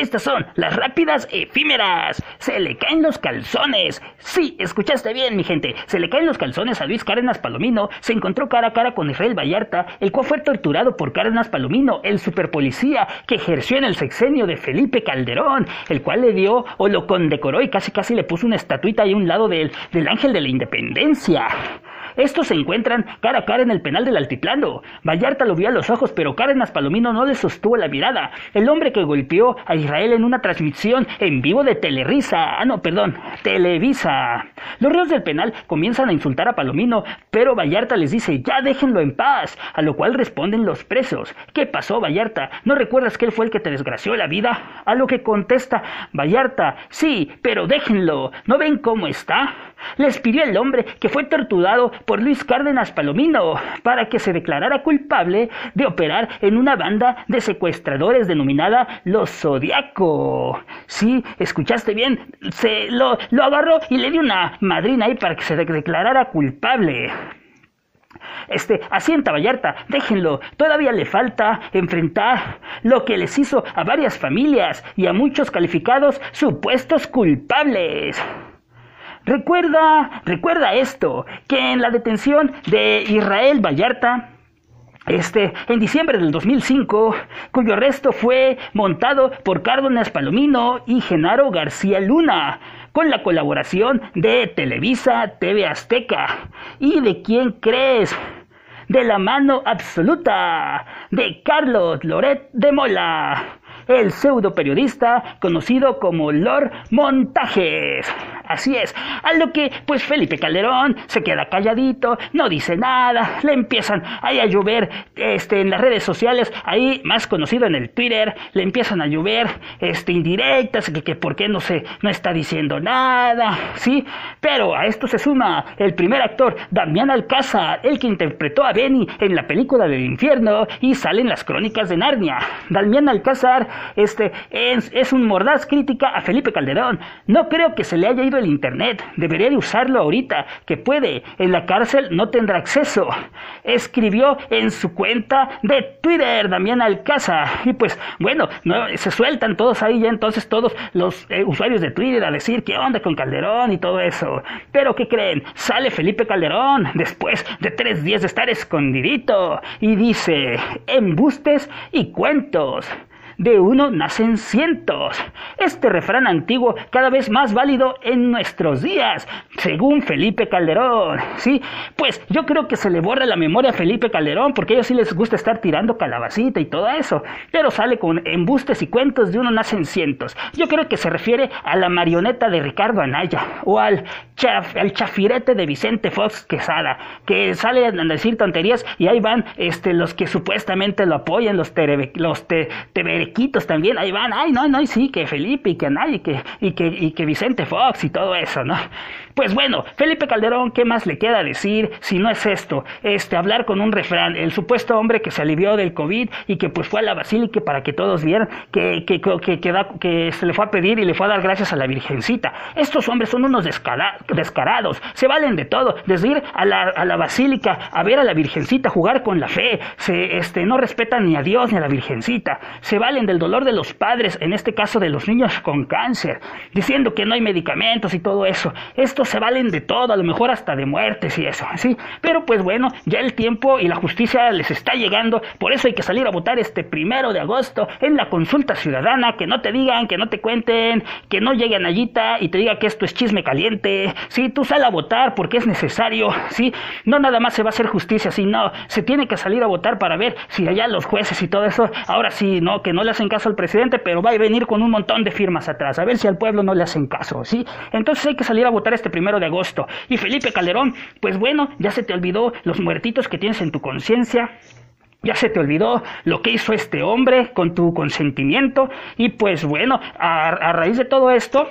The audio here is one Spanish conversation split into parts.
Estas son las rápidas efímeras. Se le caen los calzones. Sí, escuchaste bien, mi gente. Se le caen los calzones a Luis Cárdenas Palomino. Se encontró cara a cara con Israel Vallarta, el cual fue torturado por Cárdenas Palomino, el superpolicía que ejerció en el sexenio de Felipe Calderón, el cual le dio o lo condecoró y casi casi le puso una estatuita ahí a un lado del, del ángel de la independencia. Estos se encuentran cara a cara en el penal del altiplano. Vallarta lo vio a los ojos, pero Cárdenas Palomino no le sostuvo la mirada. El hombre que golpeó a Israel en una transmisión en vivo de Telerisa, ah no, perdón, Televisa. Los reos del penal comienzan a insultar a Palomino, pero Vallarta les dice, ya déjenlo en paz, a lo cual responden los presos. ¿Qué pasó, Vallarta? ¿No recuerdas que él fue el que te desgració la vida? A lo que contesta Vallarta, sí, pero déjenlo, ¿no ven cómo está? Les pidió el hombre que fue torturado por Luis Cárdenas Palomino para que se declarara culpable de operar en una banda de secuestradores denominada Los Zodiaco. Sí, escuchaste bien, se lo, agarró y le dio una madrina ahí para que se declarara culpable. Este, asienta Vallarta, déjenlo, todavía le falta enfrentar lo que les hizo a varias familias y a muchos calificados supuestos culpables. Recuerda, recuerda esto, que en la detención de Israel Vallarta, este, en diciembre del 2005, cuyo arresto fue montado por Cárdenas Palomino y Genaro García Luna, con la colaboración de Televisa, TV Azteca. ¿Y de quién crees? De la mano absoluta de Carlos Loret de Mola, el pseudo periodista conocido como Lord Montajes. Así es, a lo que pues Felipe Calderón se queda calladito, no dice nada, le empiezan ahí a llover este, en las redes sociales, ahí más conocido en el Twitter, le empiezan a llover este, indirectas, que, que por qué no, se, no está diciendo nada, ¿sí? Pero a esto se suma el primer actor, Damián Alcázar, el que interpretó a Benny en la película del infierno y sale en las crónicas de Narnia. Damián Alcázar este, es, es un mordaz crítica a Felipe Calderón. No creo que se le haya ido el Internet. Debería de usarlo ahorita, que puede. En la cárcel no tendrá acceso. Escribió en su cuenta de Twitter Damián Alcázar. Y pues, bueno, no, se sueltan todos ahí ya entonces todos los eh, usuarios de Twitter a decir qué onda con Calderón y todo eso. Pero ¿qué creen? Sale Felipe Calderón después de tres días de estar escondidito y dice embustes y cuentos de uno nacen cientos. Este refrán antiguo cada vez más válido en nuestros días, según Felipe Calderón. Sí, pues yo creo que se le borra la memoria a Felipe Calderón porque a ellos sí les gusta estar tirando calabacita y todo eso, pero sale con embustes y cuentos de uno nacen cientos. Yo creo que se refiere a la marioneta de Ricardo Anaya o al, al chafirete de Vicente Fox Quesada, que sale a decir tonterías y ahí van este, los que supuestamente lo apoyan, los, terebe, los te, también, ahí van, ay, no, no, sí, que Felipe y que nadie, que, y que, y que Vicente Fox y todo eso, ¿no? Pues bueno, Felipe Calderón, ¿qué más le queda decir si no es esto? Este, hablar con un refrán, el supuesto hombre que se alivió del COVID y que pues fue a la basílica para que todos vieran que, que, que, que, se le fue a pedir y le fue a dar gracias a la Virgencita. Estos hombres son unos descarados, se valen de todo, desde ir a la, a la basílica a ver a la Virgencita, jugar con la fe, se, este, no respetan ni a Dios ni a la Virgencita, se valen del dolor de los padres, en este caso de los niños con cáncer, diciendo que no hay medicamentos y todo eso. Esto se valen de todo, a lo mejor hasta de muertes y eso, ¿sí? Pero pues bueno, ya el tiempo y la justicia les está llegando, por eso hay que salir a votar este primero de agosto en la consulta ciudadana, que no te digan, que no te cuenten, que no lleguen allita y te diga que esto es chisme caliente, ¿sí? Tú sal a votar porque es necesario, ¿sí? No nada más se va a hacer justicia, sino se tiene que salir a votar para ver si allá los jueces y todo eso, ahora sí, no, que no le hacen caso al presidente, pero va a venir con un montón de firmas atrás, a ver si al pueblo no le hacen caso, ¿sí? Entonces hay que salir a votar este primero de agosto. Y Felipe Calderón, pues bueno, ya se te olvidó los muertitos que tienes en tu conciencia. Ya se te olvidó lo que hizo este hombre con tu consentimiento. Y pues bueno, a, raíz de todo esto,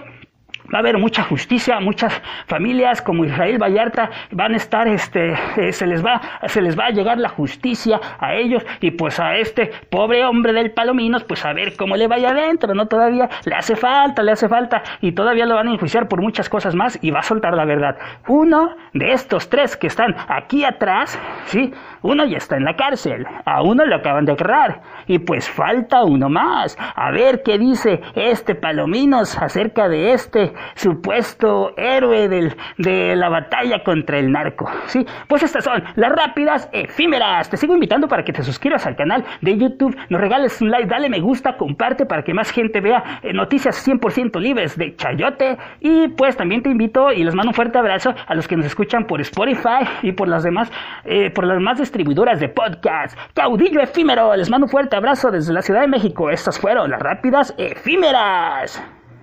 va a haber mucha justicia, muchas familias como Israel Vallarta van a estar, este, eh, se les va, se les va a llegar la justicia a ellos y pues a este pobre hombre del Palominos, pues a ver cómo le vaya adentro, ¿no? Todavía le hace falta, le hace falta y todavía lo van a enjuiciar por muchas cosas más y va a soltar la verdad. Uno de estos tres que están aquí atrás, ¿sí? Uno ya está en la cárcel, a uno lo acaban de agarrar, y pues falta uno más. A ver qué dice este Palominos acerca de este supuesto héroe del, de la batalla contra el narco. Sí, pues estas son las rápidas efímeras. Te sigo invitando para que te suscribas al canal de YouTube, nos regales un like, dale me gusta, comparte para que más gente vea eh, noticias 100% libres de Chayote. Y pues también te invito y les mando un fuerte abrazo a los que nos escuchan por Spotify y por las demás, eh, por las demás distribuidoras de podcast. Caudillo efímero, les mando un fuerte abrazo desde la Ciudad de México. Estas fueron las rápidas efímeras.